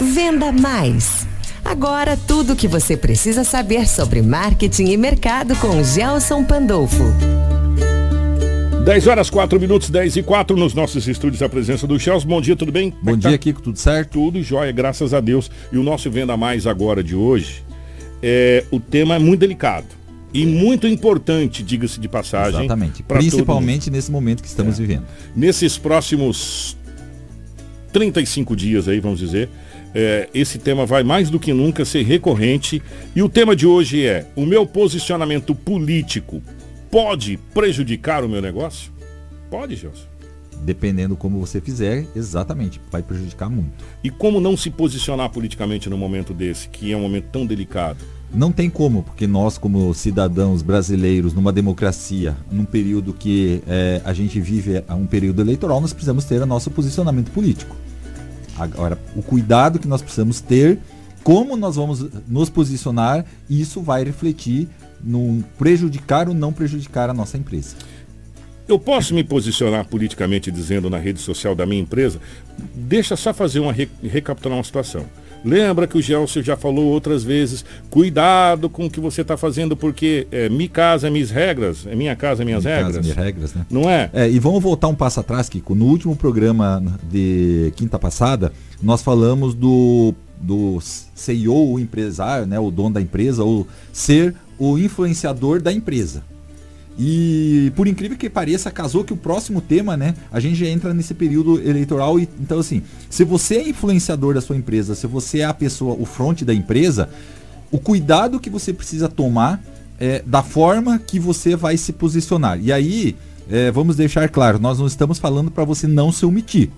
Venda Mais. Agora tudo o que você precisa saber sobre marketing e mercado com Gelson Pandolfo. 10 horas 4 minutos, 10 e 4 nos nossos estúdios a presença do Chelsea. Bom dia, tudo bem? Bom é dia, tá? Kiko, tudo certo? Tudo jóia, graças a Deus. E o nosso Venda Mais agora de hoje, é, o tema é muito delicado. E é. muito importante, diga-se de passagem. Exatamente. Principalmente nesse momento que estamos é. vivendo. Nesses próximos 35 dias aí, vamos dizer, é, esse tema vai mais do que nunca ser recorrente. E o tema de hoje é: o meu posicionamento político pode prejudicar o meu negócio? Pode, Gelson. Dependendo como você fizer, exatamente, vai prejudicar muito. E como não se posicionar politicamente no momento desse, que é um momento tão delicado? Não tem como, porque nós, como cidadãos brasileiros, numa democracia, num período que é, a gente vive um período eleitoral, nós precisamos ter o nosso posicionamento político. Agora, o cuidado que nós precisamos ter, como nós vamos nos posicionar, isso vai refletir no prejudicar ou não prejudicar a nossa empresa. Eu posso me posicionar politicamente dizendo na rede social da minha empresa? Deixa só fazer uma re recapitular uma situação. Lembra que o Gelson já falou outras vezes, cuidado com o que você está fazendo, porque é, minha casa, minhas regras, é minha casa, minhas minha regras. Casa, minhas regras, né? Não é? é? E vamos voltar um passo atrás, Kiko. No último programa de quinta passada, nós falamos do, do CEO, o empresário, né, o dono da empresa, ou ser o influenciador da empresa. E por incrível que pareça, casou que o próximo tema, né? A gente já entra nesse período eleitoral e então assim, se você é influenciador da sua empresa, se você é a pessoa, o front da empresa, o cuidado que você precisa tomar é da forma que você vai se posicionar. E aí, é, vamos deixar claro, nós não estamos falando para você não se omitir.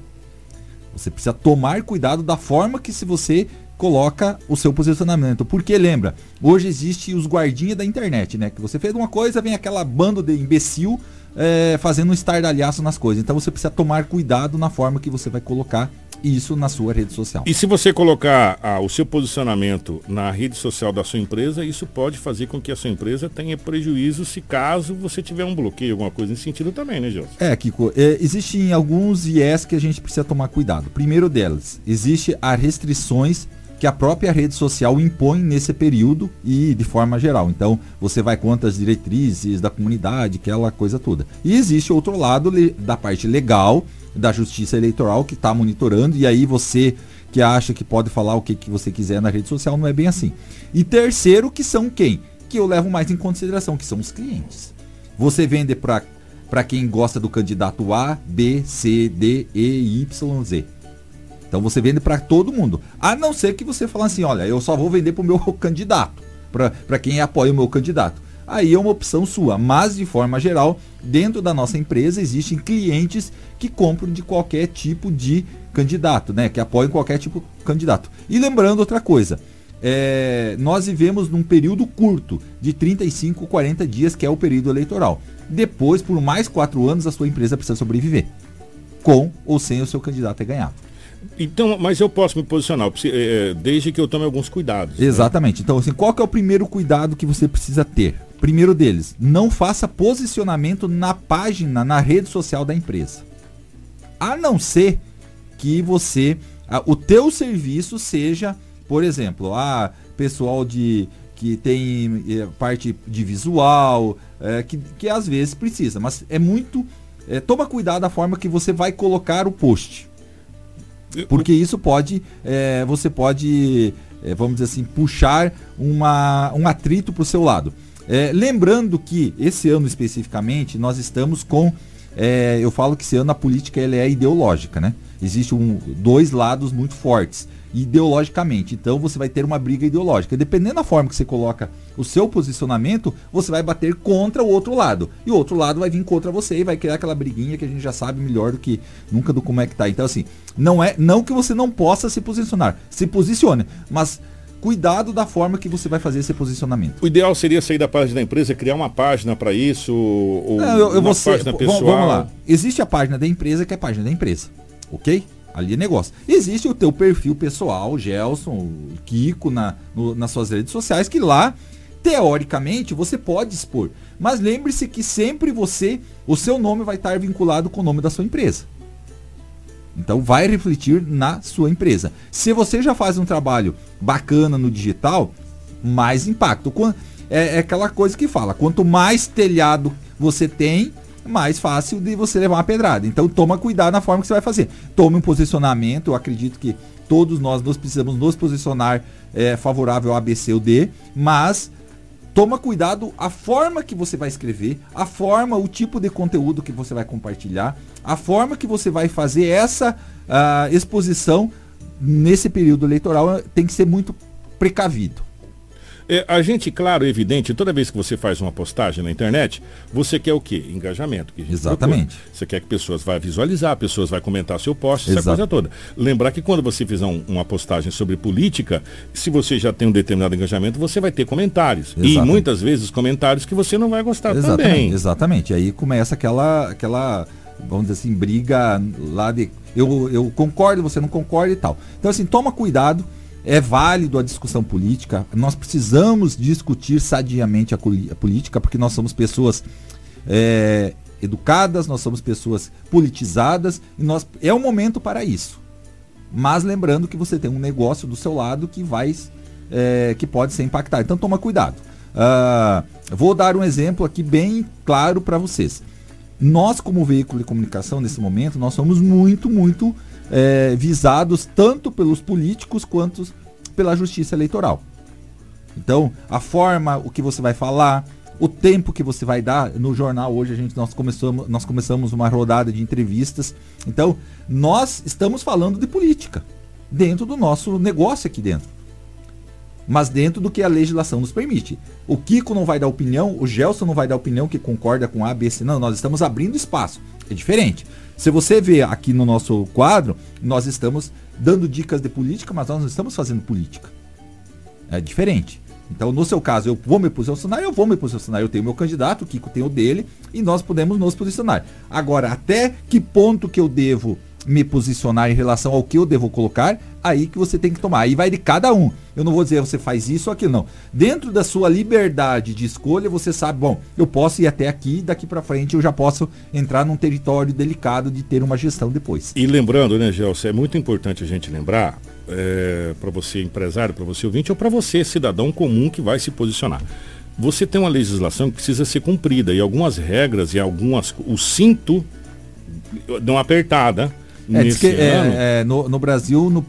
Você precisa tomar cuidado da forma que se você coloca o seu posicionamento. Porque lembra, hoje existe os guardinhas da internet, né? Que você fez uma coisa, vem aquela bando de imbecil é, fazendo um estardalhaço nas coisas. Então você precisa tomar cuidado na forma que você vai colocar isso na sua rede social. E se você colocar ah, o seu posicionamento na rede social da sua empresa, isso pode fazer com que a sua empresa tenha prejuízo se caso você tiver um bloqueio, alguma coisa nesse sentido também, né, Gelson? É, Kiko, é, existem alguns IES que a gente precisa tomar cuidado. Primeiro delas, existe as restrições que a própria rede social impõe nesse período e de forma geral. Então, você vai contra as diretrizes da comunidade, aquela coisa toda. E existe outro lado da parte legal da Justiça Eleitoral que está monitorando e aí você que acha que pode falar o que, que você quiser na rede social não é bem assim. E terceiro, que são quem? Que eu levo mais em consideração, que são os clientes. Você vende para quem gosta do candidato A, B, C, D, E, Y, Z então você vende para todo mundo. A não ser que você fale assim, olha, eu só vou vender para o meu candidato, para quem apoia o meu candidato. Aí é uma opção sua, mas de forma geral, dentro da nossa empresa existem clientes que compram de qualquer tipo de candidato, né? Que apoiam qualquer tipo de candidato. E lembrando outra coisa, é, nós vivemos num período curto, de 35, 40 dias, que é o período eleitoral. Depois, por mais quatro anos, a sua empresa precisa sobreviver. Com ou sem o seu candidato ter ganhado. Então, mas eu posso me posicionar, é, desde que eu tome alguns cuidados. Né? Exatamente. Né? Então, assim, qual é o primeiro cuidado que você precisa ter? Primeiro deles, não faça posicionamento na página, na rede social da empresa. A não ser que você, o teu serviço seja, por exemplo, a pessoal de que tem é, parte de visual, é, que, que às vezes precisa, mas é muito. É, toma cuidado da forma que você vai colocar o post. Porque isso pode, é, você pode, é, vamos dizer assim, puxar uma, um atrito para o seu lado. É, lembrando que esse ano especificamente nós estamos com, é, eu falo que esse ano a política ele é ideológica, né? Existem um, dois lados muito fortes ideologicamente. Então você vai ter uma briga ideológica. Dependendo da forma que você coloca o seu posicionamento, você vai bater contra o outro lado. E o outro lado vai vir contra você e vai criar aquela briguinha que a gente já sabe melhor do que nunca do como é que tá. Então assim, não é não que você não possa se posicionar, se posicione, mas cuidado da forma que você vai fazer esse posicionamento. O ideal seria sair da página da empresa, criar uma página para isso, ou não, eu, eu uma página pessoal. Vamos lá. Existe a página da empresa que é a página da empresa, ok? Ali é negócio. Existe o teu perfil pessoal, Gelson, Kiko, na, no, nas suas redes sociais, que lá, teoricamente, você pode expor. Mas lembre-se que sempre você, o seu nome vai estar vinculado com o nome da sua empresa. Então vai refletir na sua empresa. Se você já faz um trabalho bacana no digital, mais impacto. É, é aquela coisa que fala, quanto mais telhado você tem, mais fácil de você levar uma pedrada. Então toma cuidado na forma que você vai fazer. Tome um posicionamento, eu acredito que todos nós nos precisamos nos posicionar é, favorável a B, C ou D, mas toma cuidado a forma que você vai escrever, a forma, o tipo de conteúdo que você vai compartilhar, a forma que você vai fazer essa uh, exposição nesse período eleitoral tem que ser muito precavido. É, a gente, claro, evidente, toda vez que você faz uma postagem na internet, você quer o quê? Engajamento. Que Exatamente. Procura. Você quer que pessoas vá visualizar, pessoas vão comentar seu post, essa coisa toda. Lembrar que quando você fizer um, uma postagem sobre política, se você já tem um determinado engajamento, você vai ter comentários. Exatamente. E muitas vezes comentários que você não vai gostar Exatamente. também. Exatamente. E aí começa aquela, aquela, vamos dizer assim, briga lá de eu, eu concordo, você não concorda e tal. Então assim, toma cuidado é válido a discussão política. Nós precisamos discutir sadiamente a, a política, porque nós somos pessoas é, educadas, nós somos pessoas politizadas e nós é o momento para isso. Mas lembrando que você tem um negócio do seu lado que vai é, que pode ser impactado. Então toma cuidado. Uh, vou dar um exemplo aqui bem claro para vocês. Nós, como veículo de comunicação, nesse momento, nós somos muito, muito é, visados tanto pelos políticos quanto pela justiça eleitoral. Então, a forma, o que você vai falar, o tempo que você vai dar no jornal hoje a gente nós começamos nós começamos uma rodada de entrevistas. Então, nós estamos falando de política dentro do nosso negócio aqui dentro. Mas dentro do que a legislação nos permite. O Kiko não vai dar opinião, o Gelson não vai dar opinião que concorda com A, B, C. Não, nós estamos abrindo espaço. É diferente. Se você vê aqui no nosso quadro, nós estamos dando dicas de política, mas nós não estamos fazendo política. É diferente. Então, no seu caso, eu vou me posicionar, eu vou me posicionar. Eu tenho meu candidato, o Kiko tem o dele, e nós podemos nos posicionar. Agora, até que ponto que eu devo me posicionar em relação ao que eu devo colocar, aí que você tem que tomar. Aí vai de cada um. Eu não vou dizer você faz isso ou aquilo, não. Dentro da sua liberdade de escolha, você sabe, bom, eu posso ir até aqui, daqui para frente eu já posso entrar num território delicado de ter uma gestão depois. E lembrando, né, Gelson, é muito importante a gente lembrar, é, para você empresário, para você ouvinte, ou para você cidadão comum que vai se posicionar. Você tem uma legislação que precisa ser cumprida e algumas regras e algumas. O cinto dão apertada é, diz que é, é, no, no, Brasil, no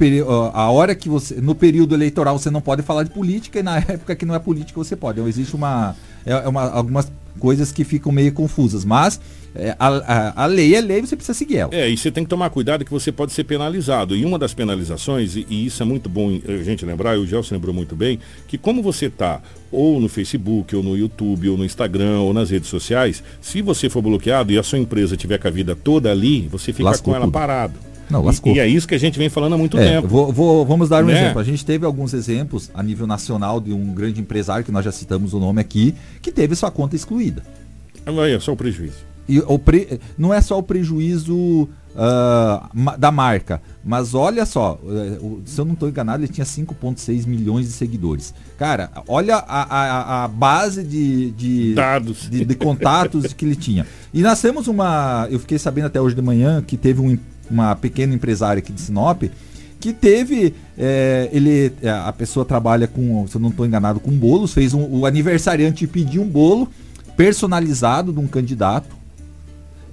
a hora que você. No período eleitoral você não pode falar de política e na época que não é política você pode. Então, existe uma, é, é, uma. algumas coisas que ficam meio confusas. Mas é, a, a, a, lei é lei, você precisa seguir ela. É, e você tem que tomar cuidado que você pode ser penalizado. E uma das penalizações, e, e isso é muito bom a gente lembrar, e o Gelson lembrou muito bem, que como você está ou no Facebook, ou no YouTube, ou no Instagram, ou nas redes sociais, se você for bloqueado e a sua empresa tiver com a vida toda ali, você fica Lascou com ela tudo. parado. Não, lascou. E, e, é isso que a gente vem falando há muito é, tempo. Vou, vou, vamos dar um né? exemplo. A gente teve alguns exemplos a nível nacional de um grande empresário, que nós já citamos o nome aqui, que teve sua conta excluída. Aí é só o prejuízo. E o pre... Não é só o prejuízo uh, da marca, mas olha só, eh, se eu não estou enganado, ele tinha 5,6 milhões de seguidores. Cara, olha a, a, a base de, de, Dados. de, de contatos que ele tinha. E nós temos uma. Eu fiquei sabendo até hoje de manhã que teve um, uma pequena empresária aqui de Sinop que teve é, ele eh, a pessoa trabalha com se eu não estou enganado com bolos fez um, o aniversariante pediu um bolo personalizado de um candidato.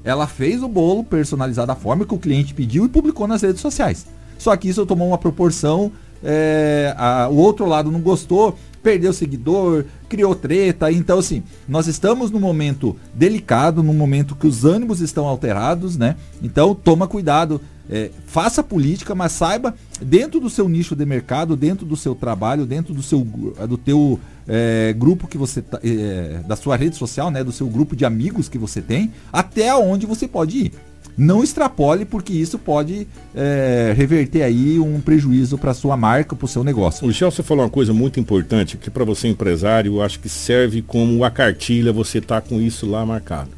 Ela fez o bolo personalizado da forma que o cliente pediu e publicou nas redes sociais. Só que isso tomou uma proporção, é, a, o outro lado não gostou, perdeu seguidor, criou treta. Então, assim, nós estamos num momento delicado, num momento que os ânimos estão alterados, né? Então, toma cuidado. É, faça política, mas saiba dentro do seu nicho de mercado, dentro do seu trabalho, dentro do seu do teu é, grupo que você tá, é, da sua rede social, né, do seu grupo de amigos que você tem, até onde você pode ir. Não extrapole porque isso pode é, reverter aí um prejuízo para sua marca, para o seu negócio. O Chelsea falou uma coisa muito importante que para você empresário, eu acho que serve como a cartilha, você tá com isso lá marcado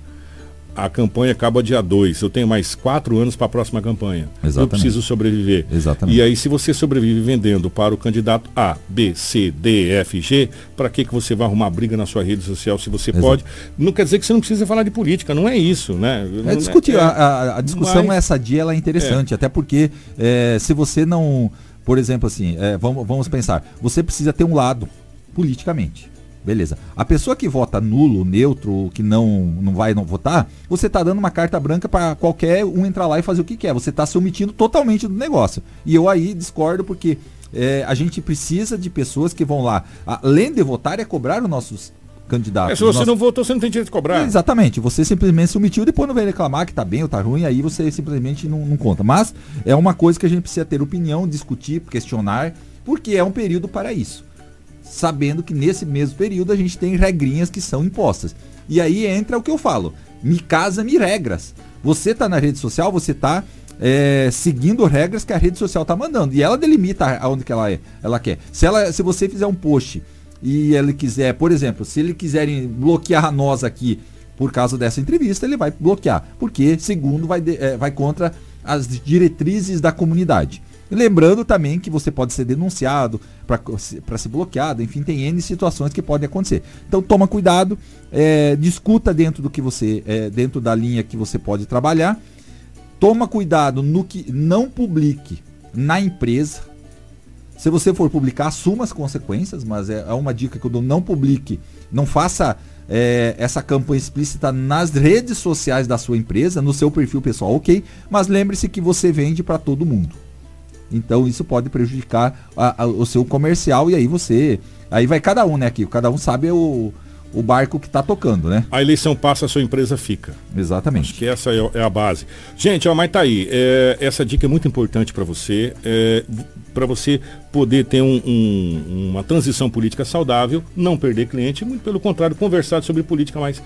a campanha acaba dia 2. Eu tenho mais quatro anos para a próxima campanha. Exatamente. Eu preciso sobreviver. Exatamente. E aí, se você sobrevive vendendo para o candidato A, B, C, D, F, G, para que, que você vai arrumar briga na sua rede social se você Exato. pode? Não quer dizer que você não precisa falar de política, não é isso, né? É discutir. É, a, a, discussão mas, essa dia ela é interessante, é. até porque é, se você não. Por exemplo, assim, é, vamos, vamos pensar, você precisa ter um lado politicamente. Beleza. A pessoa que vota nulo, neutro, que não, não vai não votar, você está dando uma carta branca para qualquer um entrar lá e fazer o que quer. Você está se omitindo totalmente do negócio. E eu aí discordo porque é, a gente precisa de pessoas que vão lá, além de votar, é cobrar os nossos candidatos. É, se você não votou, você não tem direito de cobrar. Exatamente. Você simplesmente se omitiu, depois não vem reclamar que tá bem ou tá ruim, aí você simplesmente não, não conta. Mas é uma coisa que a gente precisa ter opinião, discutir, questionar, porque é um período para isso sabendo que nesse mesmo período a gente tem regrinhas que são impostas. E aí entra o que eu falo: me casa, me regras. Você está na rede social, você está é, seguindo regras que a rede social está mandando. E ela delimita aonde que ela é, ela quer. Se, ela, se você fizer um post e ele quiser, por exemplo, se ele quiserem bloquear nós aqui por causa dessa entrevista, ele vai bloquear. Porque, segundo, vai, de, é, vai contra as diretrizes da comunidade. Lembrando também que você pode ser denunciado para ser bloqueado, enfim, tem N situações que podem acontecer. Então toma cuidado, é, discuta dentro do que você, é, dentro da linha que você pode trabalhar. Toma cuidado no que não publique na empresa. Se você for publicar, assuma as consequências, mas é, é uma dica que eu dou, não publique, não faça é, essa campanha explícita nas redes sociais da sua empresa, no seu perfil pessoal, ok, mas lembre-se que você vende para todo mundo. Então isso pode prejudicar a, a, o seu comercial e aí você. Aí vai cada um, né, aqui. Cada um sabe o, o barco que está tocando, né? A eleição passa, a sua empresa fica. Exatamente. Acho que essa é, é a base. Gente, ó, mas tá aí. É, essa dica é muito importante para você. É, para você poder ter um, um, uma transição política saudável, não perder cliente, muito pelo contrário, conversar sobre política mais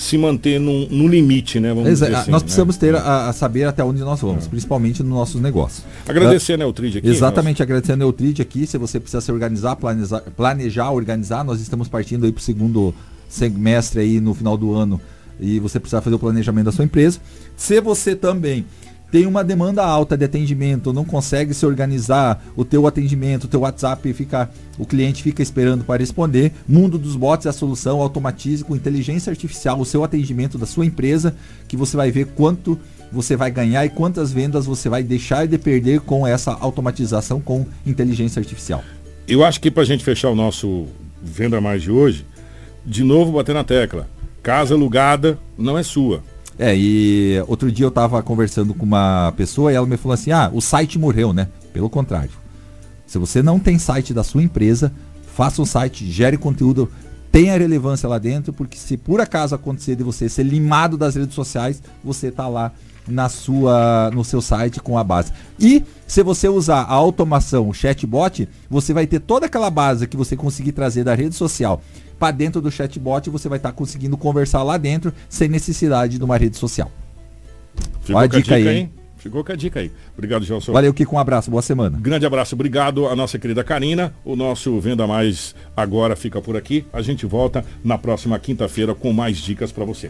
se manter no, no limite, né? Vamos dizer assim, nós precisamos né? ter a, a, saber até onde nós vamos, é. principalmente nos nossos negócios. Agradecer a Neutrid aqui. Exatamente, agradecer a Neutrid aqui. Se você precisa se organizar, planejar, planejar organizar, nós estamos partindo aí para o segundo semestre aí no final do ano e você precisa fazer o planejamento da sua empresa. Se você também tem uma demanda alta de atendimento, não consegue se organizar, o teu atendimento, o teu WhatsApp fica, o cliente fica esperando para responder. Mundo dos bots é a solução, automatize com inteligência artificial o seu atendimento da sua empresa, que você vai ver quanto você vai ganhar e quantas vendas você vai deixar de perder com essa automatização com inteligência artificial. Eu acho que para a gente fechar o nosso Venda Mais de hoje, de novo bater na tecla. Casa alugada não é sua. É, e outro dia eu tava conversando com uma pessoa e ela me falou assim: ah, o site morreu, né? Pelo contrário. Se você não tem site da sua empresa, faça um site, gere conteúdo, tenha relevância lá dentro, porque se por acaso acontecer de você ser limado das redes sociais, você tá lá na sua no seu site com a base. E se você usar a automação, o chatbot, você vai ter toda aquela base que você conseguir trazer da rede social para dentro do chatbot você vai estar tá conseguindo conversar lá dentro sem necessidade de uma rede social. Ficou Olha a dica, dica aí. Hein? Ficou com a dica aí. Obrigado, Gelson. Valeu, Kiko. Um abraço. Boa semana. Grande abraço. Obrigado a nossa querida Karina. O nosso Venda Mais agora fica por aqui. A gente volta na próxima quinta-feira com mais dicas para você.